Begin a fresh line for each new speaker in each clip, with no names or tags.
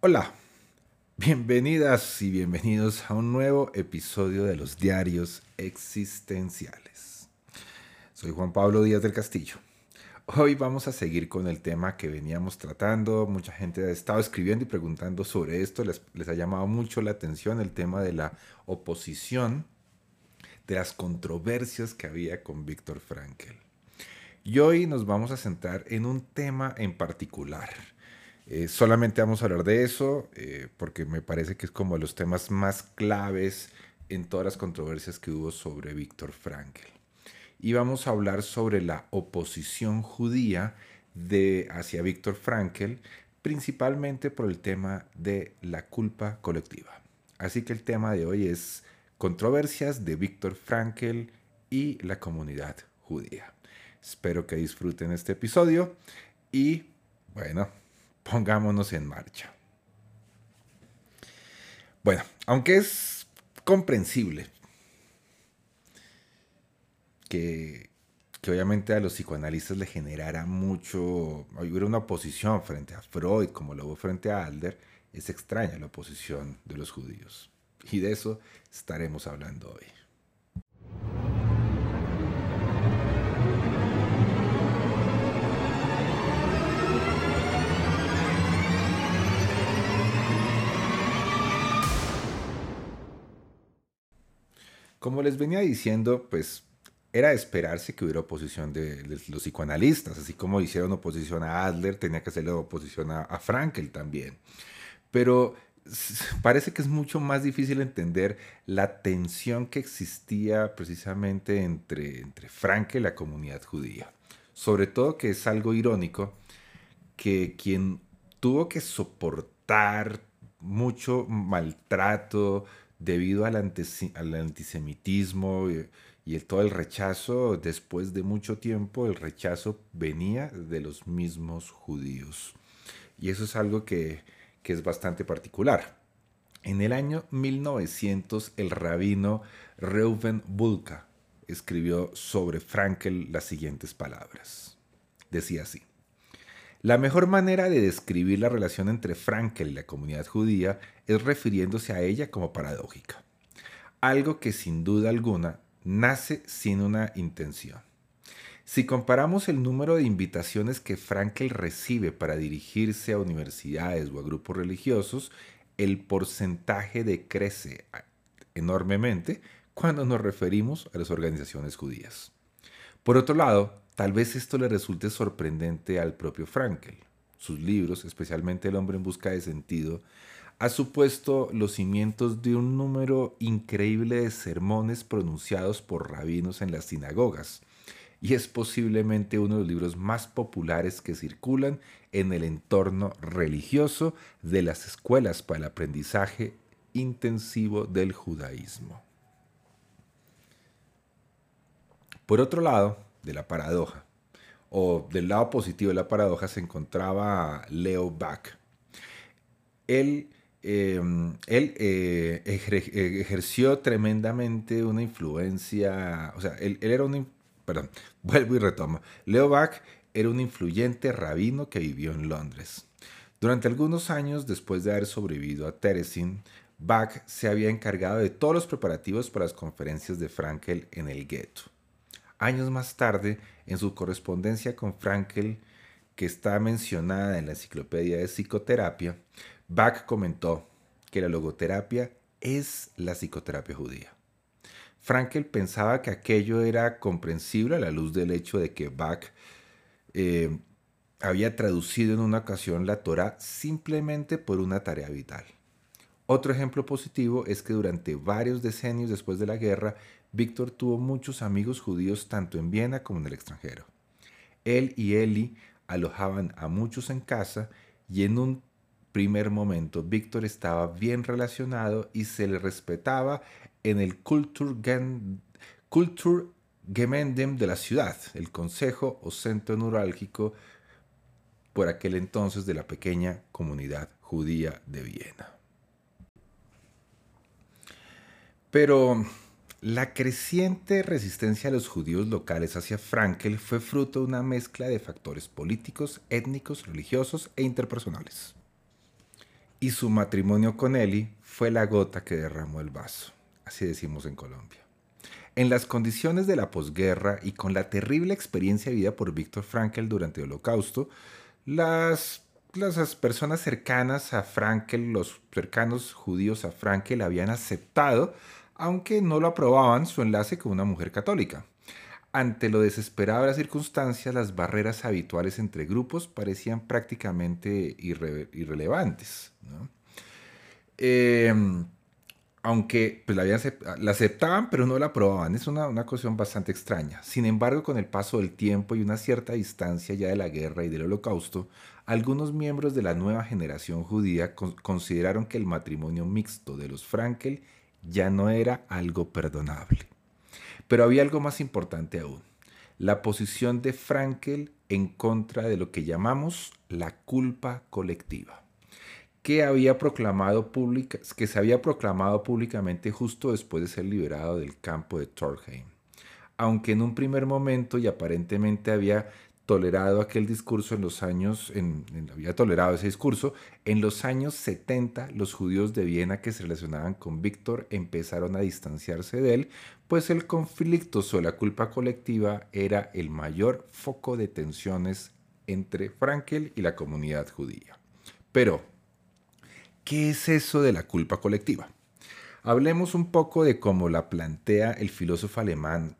Hola, bienvenidas y bienvenidos a un nuevo episodio de los diarios existenciales. Soy Juan Pablo Díaz del Castillo. Hoy vamos a seguir con el tema que veníamos tratando. Mucha gente ha estado escribiendo y preguntando sobre esto. Les, les ha llamado mucho la atención el tema de la oposición, de las controversias que había con Víctor Frankl. Y hoy nos vamos a centrar en un tema en particular eh, solamente vamos a hablar de eso eh, porque me parece que es como de los temas más claves en todas las controversias que hubo sobre Víctor Frankl. Y vamos a hablar sobre la oposición judía de, hacia Víctor Frankl, principalmente por el tema de la culpa colectiva. Así que el tema de hoy es controversias de Víctor Frankl y la comunidad judía. Espero que disfruten este episodio y bueno, pongámonos en marcha. Bueno, aunque es comprensible que, obviamente a los psicoanalistas le generara mucho, hubiera una oposición frente a Freud como lo hubo frente a Alder, es extraña la oposición de los judíos. Y de eso estaremos hablando hoy. Como les venía diciendo, pues era esperarse que hubiera oposición de, los psicoanalistas, así como hicieron oposición a Adler, tenía que hacerle oposición a, a Frankel también. Pero parece que es mucho más difícil entender la tensión que existía precisamente entre, entre Frankel y la comunidad judía. Sobre todo que es algo irónico que quien tuvo que soportar mucho maltrato, debido al, antisemitismo y, todo el rechazo, después de mucho tiempo, el rechazo venía de los mismos judíos. Y eso es algo que, que es bastante particular. En el año 1900, el rabino Reuven Bulka escribió sobre Frankel las siguientes palabras. Decía así. La mejor manera de describir la relación entre Frankel y la comunidad judía es refiriéndose a ella como paradójica, algo que sin duda alguna nace sin una intención. Si comparamos el número de invitaciones que Frankel recibe para dirigirse a universidades o a grupos religiosos, el porcentaje decrece enormemente cuando nos referimos a las organizaciones judías. Por otro lado, Tal vez esto le resulte sorprendente al propio Frankel. Sus libros, especialmente El hombre en busca de sentido, ha supuesto los cimientos de un número increíble de sermones pronunciados por rabinos en las sinagogas, y es posiblemente uno de los libros más populares que circulan en el entorno religioso de las escuelas para el aprendizaje intensivo del judaísmo. Por otro lado, de la paradoja, o del lado positivo de la paradoja, se encontraba Leo Bach. Él, em, él eh, ejerció tremendamente una influencia, o sea, él, era un, perdón, vuelvo y retomo. Leo Bach era un influyente rabino que vivió en Londres. Durante algunos años después de haber sobrevivido a Teresin, Bach se había encargado de todos los preparativos para las conferencias de Frankel en el gueto. Años más tarde, en su correspondencia con Frankel, que está mencionada en la Enciclopedia de Psicoterapia, Bach comentó que la logoterapia es la psicoterapia judía. Frankel pensaba que aquello era comprensible a la luz del hecho de que Bach eh, había traducido en una ocasión la Torah simplemente por una tarea vital. Otro ejemplo positivo es que durante varios decenios después de la guerra, Víctor tuvo muchos amigos judíos tanto en Viena como en el extranjero. él y Eli alojaban a muchos en casa y en un primer momento Víctor estaba bien relacionado y se le respetaba en el Kulturgemeinden de la ciudad, el consejo o centro neurálgico por aquel entonces de la pequeña comunidad judía de Viena. Pero la creciente resistencia de los judíos locales hacia Frankel fue fruto de una mezcla de factores políticos, étnicos, religiosos e interpersonales. Y su matrimonio con Eli fue la gota que derramó el vaso, así decimos en Colombia. En las condiciones de la posguerra y con la terrible experiencia vivida por Víctor Frankel durante el Holocausto, las, las personas cercanas a Frankel, los cercanos judíos a Frankel, habían aceptado aunque no lo aprobaban su enlace con una mujer católica. Ante lo desesperado de las circunstancias, las barreras habituales entre grupos parecían prácticamente irrelevantes. Em, aunque pues, la, aceptaban, pero no la aprobaban. Es una, cuestión bastante extraña. Sin embargo, con el paso del tiempo y una cierta distancia ya de la guerra y del holocausto, algunos miembros de la nueva generación judía consideraron que el matrimonio mixto de los Frankel ya no era algo perdonable. Pero había algo más importante aún, la posición de Frankel en contra de lo que llamamos la culpa colectiva, que, había proclamado que se había proclamado públicamente justo después de ser liberado del campo de Torheim. Aunque en un primer momento y aparentemente había tolerado aquel discurso en los años, había tolerado ese discurso, en los años 70 los judíos de Viena que se relacionaban con Víctor empezaron a distanciarse de él, pues el conflicto sobre la culpa colectiva era el mayor foco de tensiones entre Frankel y la comunidad judía. Pero, ¿qué es eso de la culpa colectiva? Hablemos un poco de cómo la plantea el filósofo alemán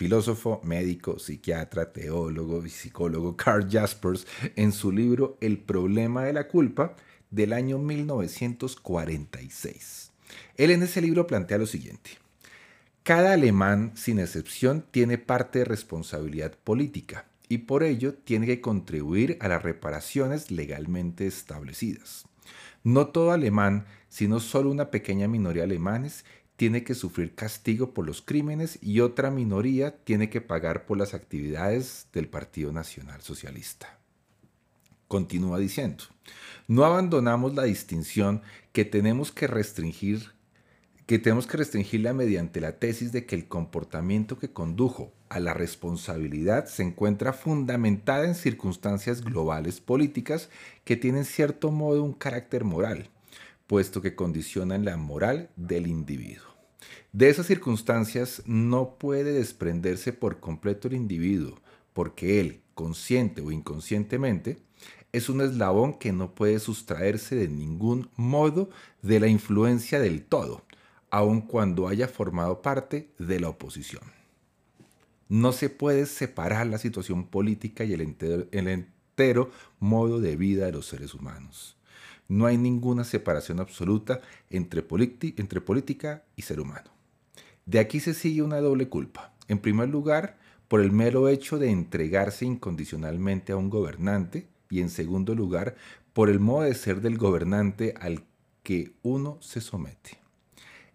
filósofo, médico, psiquiatra, teólogo y psicólogo Carl Jaspers en su libro El problema de la culpa del año 1946. Él en ese libro plantea lo siguiente. Cada alemán, sin excepción, tiene parte de responsabilidad política y por ello tiene que contribuir a las reparaciones legalmente establecidas. No todo alemán, sino solo una pequeña minoría de alemanes, tiene que sufrir castigo por los crímenes y otra minoría tiene que pagar por las actividades del Partido Nacional Socialista. Continúa diciendo, no abandonamos la distinción que tenemos que restringir que tenemos que restringirla mediante la tesis de que el comportamiento que condujo a la responsabilidad se encuentra fundamentada en circunstancias globales políticas que tienen cierto modo un carácter moral, puesto que condicionan la moral del individuo. De esas circunstancias no puede desprenderse por completo el individuo, porque él, consciente o inconscientemente, es un eslabón que no puede sustraerse de ningún modo de la influencia del todo, aun cuando haya formado parte de la oposición. No se puede separar la situación política y el entero, modo de vida de los seres humanos. No hay ninguna separación absoluta entre, política y ser humano. De aquí se sigue una doble culpa. En primer lugar, por el mero hecho de entregarse incondicionalmente a un gobernante y en segundo lugar, por el modo de ser del gobernante al que uno se somete.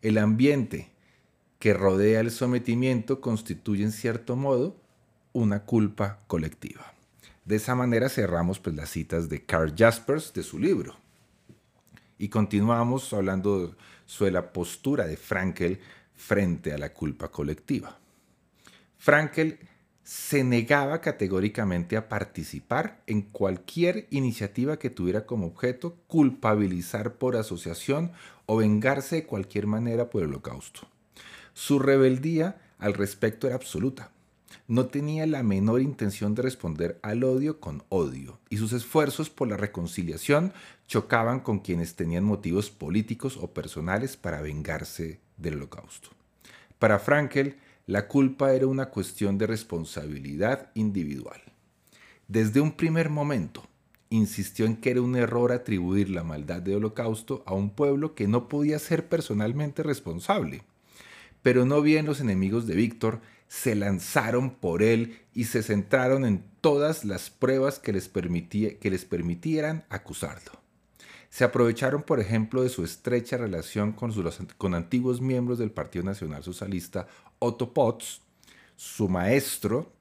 El ambiente que rodea el sometimiento constituye en cierto modo una culpa colectiva. De esa manera cerramos pues, las citas de Carl Jaspers de su libro. Y continuamos hablando sobre la postura de Frankel frente a la culpa colectiva. Frankel se negaba categóricamente a participar en cualquier iniciativa que tuviera como objeto culpabilizar por asociación o vengarse de cualquier manera por el holocausto. Su rebeldía al respecto era absoluta. No tenía la menor intención de responder al odio con odio, y sus esfuerzos por la reconciliación chocaban con quienes tenían motivos políticos o personales para vengarse del holocausto. Para Frankel, la culpa era una cuestión de responsabilidad individual. Desde un primer momento, insistió en que era un error atribuir la maldad del holocausto a un pueblo que no podía ser personalmente responsable. Pero no bien los enemigos de Víctor se lanzaron por él y se centraron en todas las pruebas que les, que les permitieran acusarlo. Se aprovecharon, por ejemplo, de su estrecha relación con, con antiguos miembros del Partido Nacional Socialista, Otto Potts, su maestro,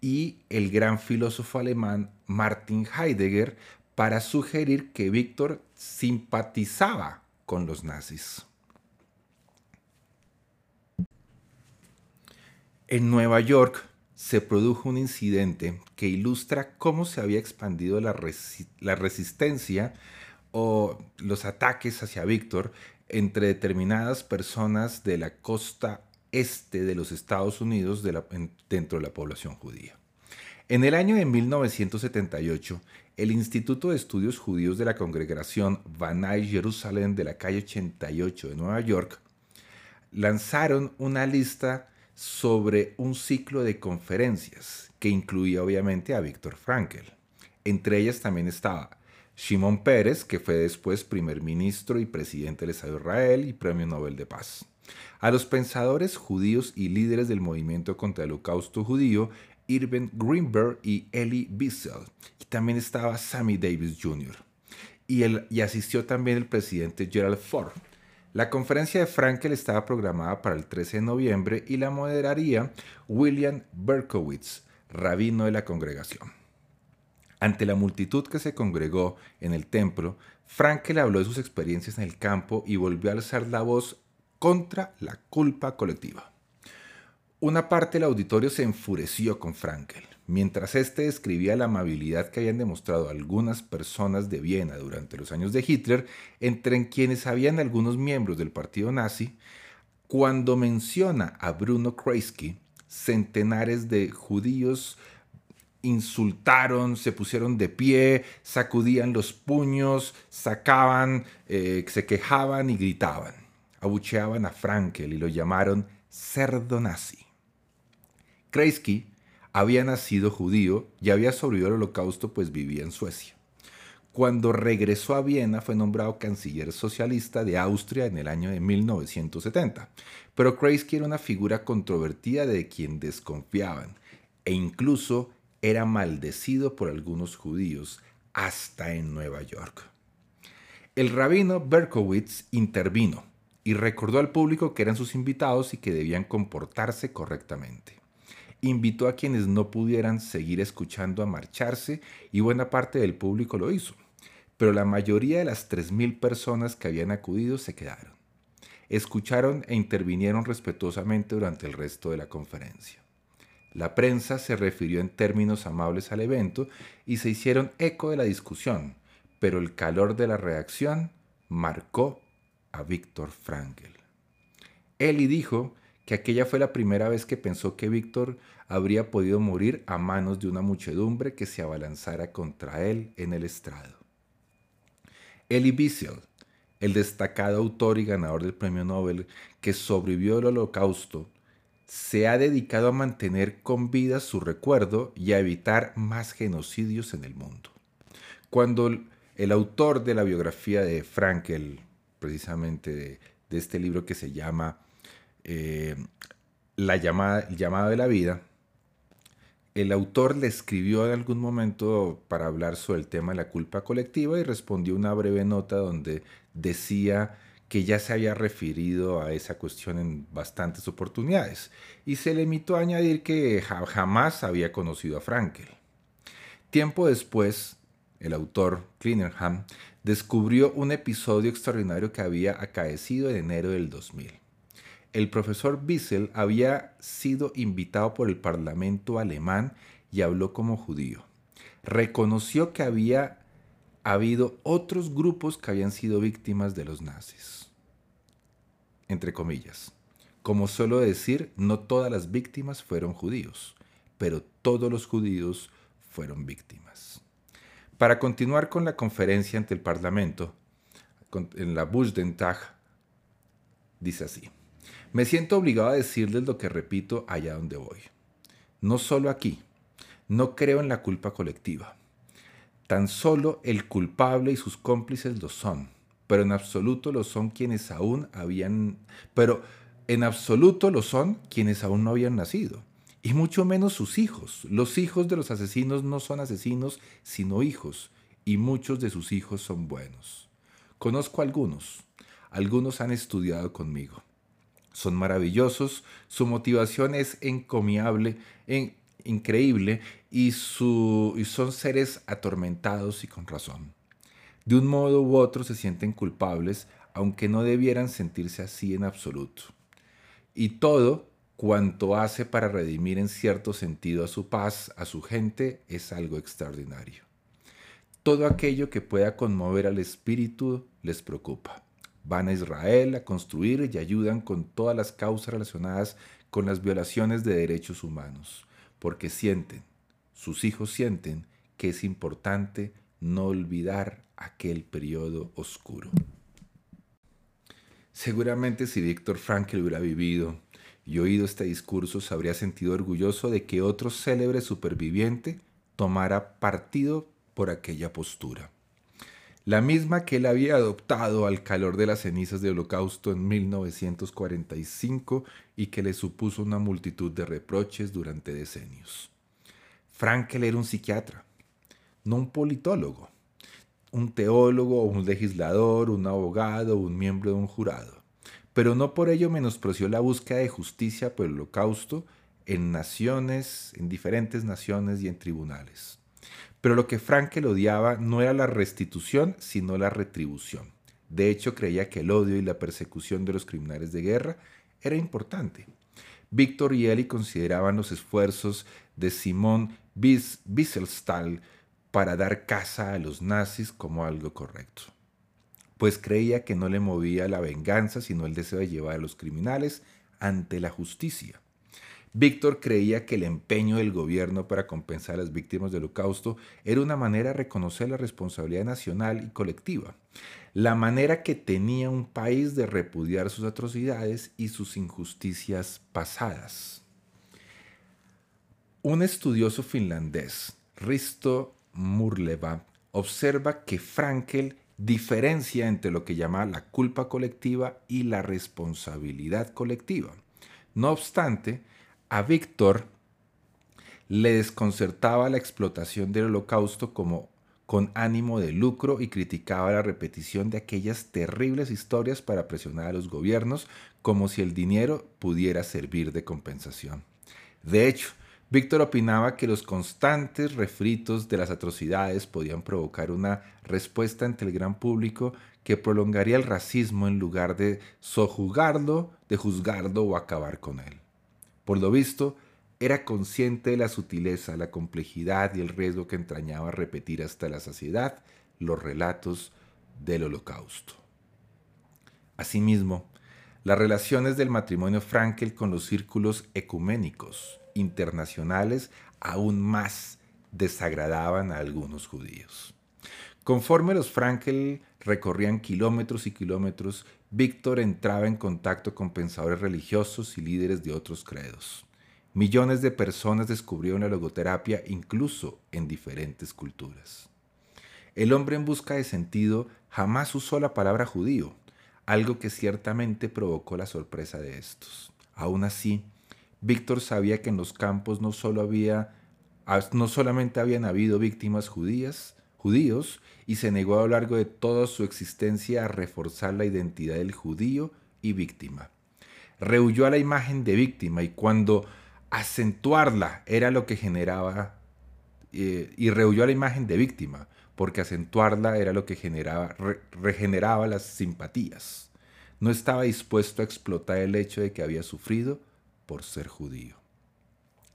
y el gran filósofo alemán Martin Heidegger para sugerir que Víctor simpatizaba con los nazis. En Nueva York se produjo un incidente que ilustra cómo se había expandido la, resistencia los ataques hacia Víctor entre determinadas personas de la costa este de los Estados Unidos dentro de la población judía. En el año de 1978, el Instituto de Estudios Judíos de la Congregación Banai Jerusalén de la calle 88 de Nueva York lanzaron una lista sobre un ciclo de conferencias que incluía obviamente a Víctor Frankel. Entre ellas también estaba Shimon Pérez, que fue después primer ministro y presidente del Estado de Israel y premio Nobel de Paz. A los pensadores judíos y líderes del movimiento contra el holocausto judío, Irving Greenberg y Elie Wiesel. Y también estaba Sammy Davis Jr. Y, y asistió también el presidente Gerald Ford. La conferencia de Frankel estaba programada para el 13 de noviembre y la moderaría William Berkowitz, rabino de la congregación. Ante la multitud que se congregó en el templo, Frankel habló de sus experiencias en el campo y volvió a alzar la voz contra la culpa colectiva. Una parte del auditorio se enfureció con Frankel, mientras éste describía la amabilidad que habían demostrado algunas personas de Viena durante los años de Hitler, entre quienes habían algunos miembros del partido nazi, cuando menciona a Bruno Kreisky, centenares de judíos insultaron, se pusieron de pie, sacudían los puños, sacaban, eh, se quejaban y gritaban. Abucheaban a Frankel y lo llamaron cerdo nazi. Kreisky había nacido judío y había sobrevivido al holocausto pues vivía en Suecia. Cuando regresó a Viena fue nombrado canciller socialista de Austria en el año de 1970. Pero Kreisky era una figura controvertida de quien desconfiaban e incluso era maldecido por algunos judíos hasta en Nueva York. El rabino Berkowitz intervino y recordó al público que eran sus invitados y que debían comportarse correctamente invitó a quienes no pudieran seguir escuchando a marcharse y buena parte del público lo hizo. Pero la mayoría de las 3.000 personas que habían acudido se quedaron. Escucharon e intervinieron respetuosamente durante el resto de la conferencia. La prensa se refirió en términos amables al evento y se hicieron eco de la discusión, pero el calor de la reacción marcó a Víctor Frankl. Eli dijo que aquella fue la primera vez que pensó que Víctor habría podido morir a manos de una muchedumbre que se abalanzara contra él en el estrado. Elie Wiesel, el destacado autor y ganador del premio Nobel que sobrevivió al holocausto, se ha dedicado a mantener con vida su recuerdo y a evitar más genocidios en el mundo. Cuando el autor de la biografía de Frankel, precisamente de, este libro que se llama eh, la llamada, llamada de la vida, el autor le escribió en algún momento para hablar sobre el tema de la culpa colectiva y respondió una breve nota donde decía que ya se había referido a esa cuestión en bastantes oportunidades y se limitó a añadir que jamás había conocido a Frankel. Tiempo después, el autor Klinenham descubrió un episodio extraordinario que había acaecido en enero del 2000 el profesor Wiesel había sido invitado por el Parlamento alemán y habló como judío. Reconoció que había habido otros grupos que habían sido víctimas de los nazis. Entre comillas. Como suelo decir, no todas las víctimas fueron judíos, pero todos los judíos fueron víctimas. Para continuar con la conferencia ante el Parlamento, en la Bundestag, dice así. Me siento obligado a decirles lo que repito allá donde voy. No solo aquí. No creo en la culpa colectiva. Tan solo el culpable y sus cómplices lo son, pero en absoluto lo son quienes aún habían, pero En absoluto lo son quienes aún no habían nacido, y mucho menos sus hijos. Los hijos de los asesinos no son asesinos, sino hijos, y muchos de sus hijos son buenos. Conozco algunos, algunos han estudiado conmigo. Son maravillosos, su motivación es encomiable, increíble, y, son seres atormentados y con razón. De un modo u otro se sienten culpables, aunque no debieran sentirse así en absoluto y todo cuanto hace para redimir en cierto sentido a su paz, a su gente, es algo extraordinario. Todo aquello que pueda conmover al espíritu les preocupa. Van a Israel a construir y ayudan con todas las causas relacionadas con las violaciones de derechos humanos, porque sienten, sus hijos sienten, que es importante no olvidar aquel periodo oscuro. Seguramente si Víctor Frankl hubiera vivido y oído este discurso, se habría sentido orgulloso de que otro célebre superviviente tomara partido por aquella postura. La misma que él había adoptado al calor de las cenizas del holocausto en 1945 y que le supuso una multitud de reproches durante decenios. Frankel era un psiquiatra, no un politólogo un teólogo, un legislador, un abogado, un miembro de un jurado. Pero no por ello menospreció la búsqueda de justicia por el holocausto en naciones, en diferentes naciones y en tribunales. Pero lo que Frankel odiaba no era la restitución, sino la retribución. De hecho, creía que el odio y la persecución de los criminales de guerra era importante. Víctor y Eli consideraban los esfuerzos de Simón Wieselstahl para dar caza a los nazis como algo correcto, pues creía que no le movía la venganza, sino el deseo de llevar a los criminales ante la justicia. Víctor creía que el empeño del gobierno para compensar a las víctimas del holocausto era una manera de reconocer la responsabilidad nacional y colectiva, la manera que tenía un país de repudiar sus atrocidades y sus injusticias pasadas. Un estudioso finlandés, Risto Murleva observa que Frankel diferencia entre lo que llama la culpa colectiva y la responsabilidad colectiva. No obstante, a Víctor le desconcertaba la explotación del holocausto como con ánimo de lucro y criticaba la repetición de aquellas terribles historias para presionar a los gobiernos como si el dinero pudiera servir de compensación. De hecho, Víctor opinaba que los constantes refritos de las atrocidades podían provocar una respuesta ante el gran público que prolongaría el racismo en lugar de sojuzgarlo, de juzgarlo o acabar con él. Por lo visto, era consciente de la sutileza, la complejidad y el riesgo que entrañaba repetir hasta la saciedad los relatos del holocausto. Asimismo, las relaciones del matrimonio Frankel con los círculos ecuménicos internacionales aún más desagradaban a algunos judíos. Conforme los Frankel recorrían kilómetros y kilómetros, Víctor entraba en contacto con pensadores religiosos y líderes de otros credos. Millones de personas descubrieron la logoterapia incluso en diferentes culturas. El hombre en busca de sentido jamás usó la palabra judío, algo que ciertamente provocó la sorpresa de estos. Aún así, Víctor sabía que en los campos no, solo había, no solamente habían habido víctimas judías, judíos, y se negó a lo largo de toda su existencia a reforzar la identidad del judío y víctima. Rehuyó a la imagen de víctima y cuando acentuarla era lo que generaba, eh, y rehuyó a la imagen de víctima, porque acentuarla era lo que generaba, regeneraba las simpatías. No estaba dispuesto a explotar el hecho de que había sufrido por ser judío.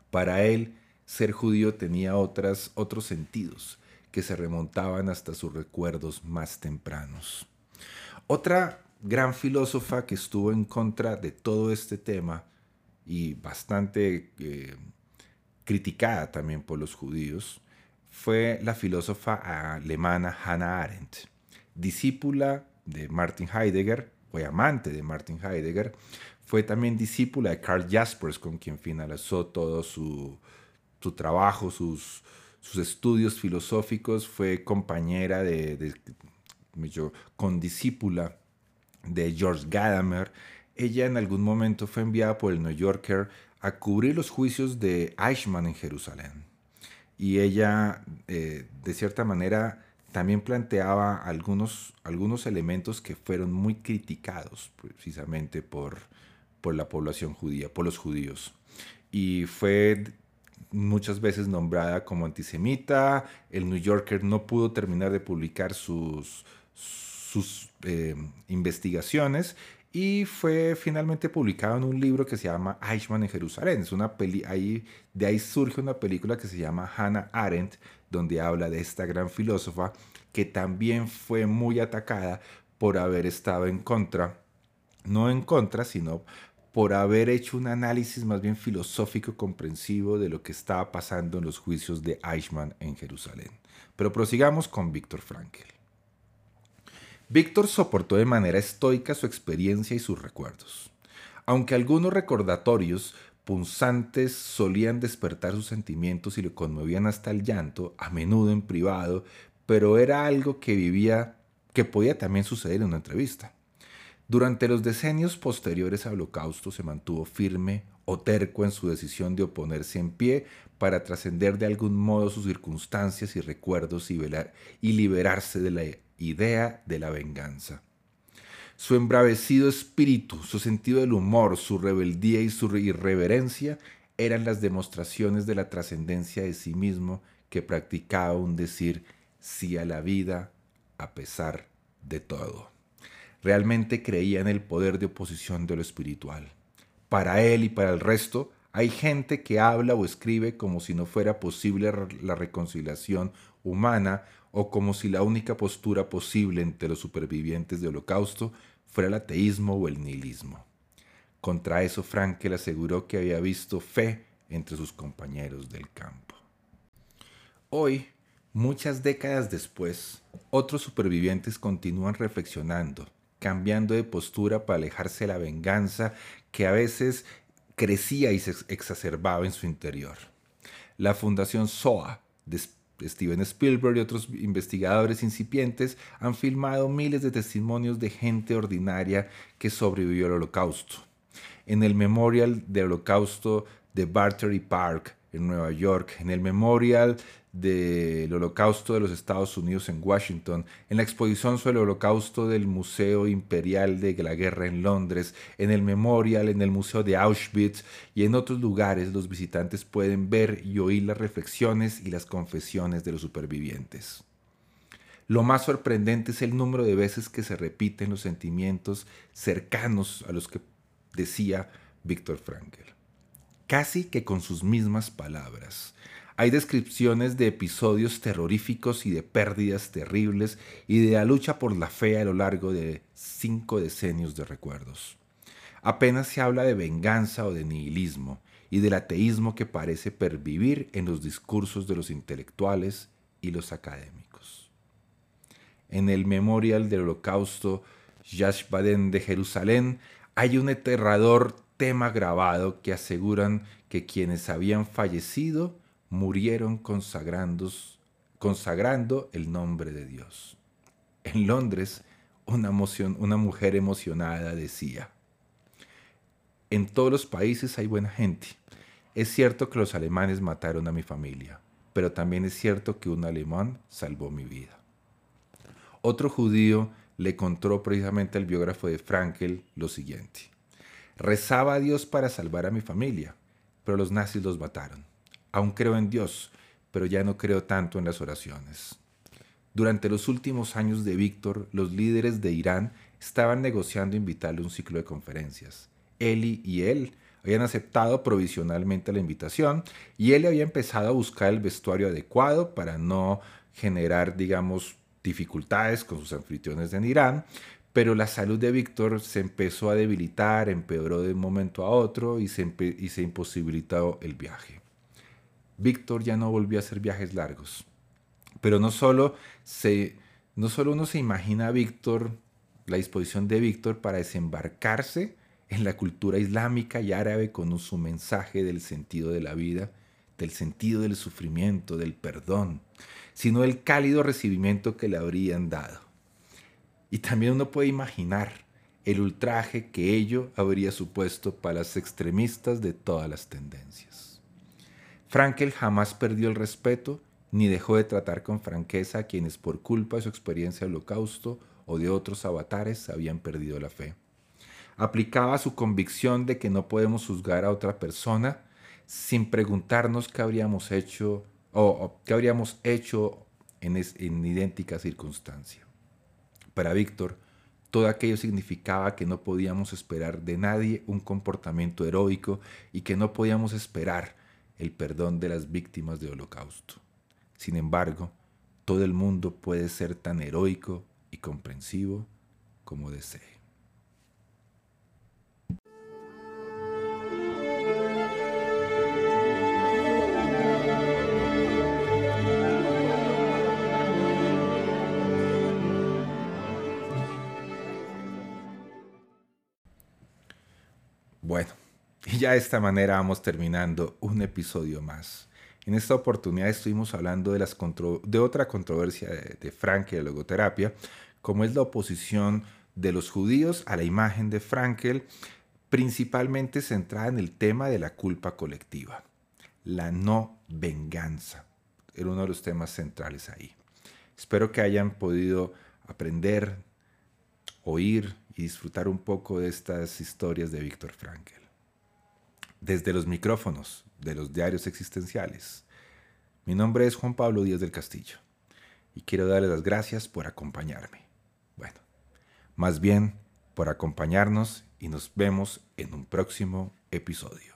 Para él, ser judío tenía otras, otros sentidos que se remontaban hasta sus recuerdos más tempranos. Otra gran filósofa que estuvo en contra de todo este tema y bastante eh, criticada también por los judíos fue la filósofa alemana Hannah Arendt, discípula de Martin Heidegger, fue amante de Martin Heidegger, fue también discípula de Karl Jaspers, con quien finalizó todo su, trabajo, sus, sus, estudios filosóficos. Fue compañera de, con discípula de George Gadamer ella en algún momento fue enviada por el New Yorker a cubrir los juicios de Eichmann en Jerusalén. Y ella, eh, de cierta manera, también planteaba algunos, algunos elementos que fueron muy criticados precisamente por, por la población judía, por los judíos. Y fue muchas veces nombrada como antisemita. El New Yorker no pudo terminar de publicar sus, sus eh, investigaciones y fue finalmente publicado en un libro que se llama Eichmann en Jerusalén. Es una peli ahí, de ahí surge una película que se llama Hannah Arendt, donde habla de esta gran filósofa que también fue muy atacada por haber estado en contra, no en contra, sino por haber hecho un análisis más bien filosófico comprensivo de lo que estaba pasando en los juicios de Eichmann en Jerusalén. Pero prosigamos con Víctor Frankl. Víctor soportó de manera estoica su experiencia y sus recuerdos. Aunque algunos recordatorios punzantes solían despertar sus sentimientos y le conmovían hasta el llanto, a menudo en privado, pero era algo que vivía, que podía también suceder en una entrevista. Durante los decenios posteriores al holocausto se mantuvo firme o terco en su decisión de oponerse en pie para trascender de algún modo sus circunstancias y recuerdos y, y liberarse de la idea de la venganza. Su embravecido espíritu, su sentido del humor, su rebeldía y su irreverencia eran las demostraciones de la trascendencia de sí mismo que practicaba un decir sí a la vida a pesar de todo realmente creía en el poder de oposición de lo espiritual. Para él y para el resto, hay gente que habla o escribe como si no fuera posible la reconciliación humana o como si la única postura posible entre los supervivientes de holocausto fuera el ateísmo o el nihilismo. Contra eso Frankel aseguró que había visto fe entre sus compañeros del campo. Hoy, muchas décadas después, otros supervivientes continúan reflexionando cambiando de postura para alejarse de la venganza que a veces crecía y se exacerbaba en su interior. La Fundación SOA de Steven Spielberg y otros investigadores incipientes han filmado miles de testimonios de gente ordinaria que sobrevivió al holocausto. En el Memorial del Holocausto de Battery Park, en Nueva York, en el Memorial del Holocausto de los Estados Unidos en Washington, en la exposición sobre el Holocausto del Museo Imperial de la Guerra en Londres, en el Memorial, en el Museo de Auschwitz y en otros lugares los visitantes pueden ver y oír las reflexiones y las confesiones de los supervivientes. Lo más sorprendente es el número de veces que se repiten los sentimientos cercanos a los que decía Víctor Frankl, casi que con sus mismas palabras. Hay descripciones de episodios terroríficos y de pérdidas terribles y de la lucha por la fe a lo largo de cinco decenios de recuerdos. Apenas se habla de venganza o de nihilismo y del ateísmo que parece pervivir en los discursos de los intelectuales y los académicos. En el Memorial del Holocausto Yashbaden de Jerusalén hay un aterrador tema grabado que aseguran que quienes habían fallecido murieron consagrando el nombre de Dios. En Londres, una, una mujer emocionada decía, en todos los países hay buena gente. Es cierto que los alemanes mataron a mi familia, pero también es cierto que un alemán salvó mi vida. Otro judío le contó precisamente al biógrafo de Frankel lo siguiente. Rezaba a Dios para salvar a mi familia, pero los nazis los mataron. Aún creo en Dios, pero ya no creo tanto en las oraciones. Durante los últimos años de Víctor, los líderes de Irán estaban negociando invitarle a un ciclo de conferencias. Eli y él habían aceptado provisionalmente la invitación y él había empezado a buscar el vestuario adecuado para no generar, digamos, dificultades con sus anfitriones en Irán, pero la salud de Víctor se empezó a debilitar, empeoró de un momento a otro y se, imposibilitó el viaje. Víctor ya no volvió a hacer viajes largos. Pero no solo, no solo uno se imagina a Víctor, la disposición de Víctor para desembarcarse en la cultura islámica y árabe con su mensaje del sentido de la vida, del sentido del sufrimiento, del perdón, sino el cálido recibimiento que le habrían dado. Y también uno puede imaginar el ultraje que ello habría supuesto para los extremistas de todas las tendencias. Frankel jamás perdió el respeto ni dejó de tratar con franqueza a quienes por culpa de su experiencia del holocausto o de otros avatares habían perdido la fe. Aplicaba su convicción de que no podemos juzgar a otra persona sin preguntarnos qué habríamos hecho o, qué habríamos hecho en, en idéntica circunstancia. Para Víctor, todo aquello significaba que no podíamos esperar de nadie un comportamiento heroico y que no podíamos esperar el perdón de las víctimas del holocausto. Sin embargo, todo el mundo puede ser tan heroico y comprensivo como desee. Bueno, y ya de esta manera vamos terminando un episodio más. En esta oportunidad estuvimos hablando de, las de otra controversia de, de Frankel, la logoterapia, como es la oposición de los judíos a la imagen de Frankel, principalmente centrada en el tema de la culpa colectiva, la no venganza. Era uno de los temas centrales ahí. Espero que hayan podido aprender, oír y disfrutar un poco de estas historias de Víctor Frankel. Desde los micrófonos de los diarios existenciales. Mi nombre es Juan Pablo Díaz del Castillo y quiero darles las gracias por acompañarme. Bueno, más bien por acompañarnos y nos vemos en un próximo episodio.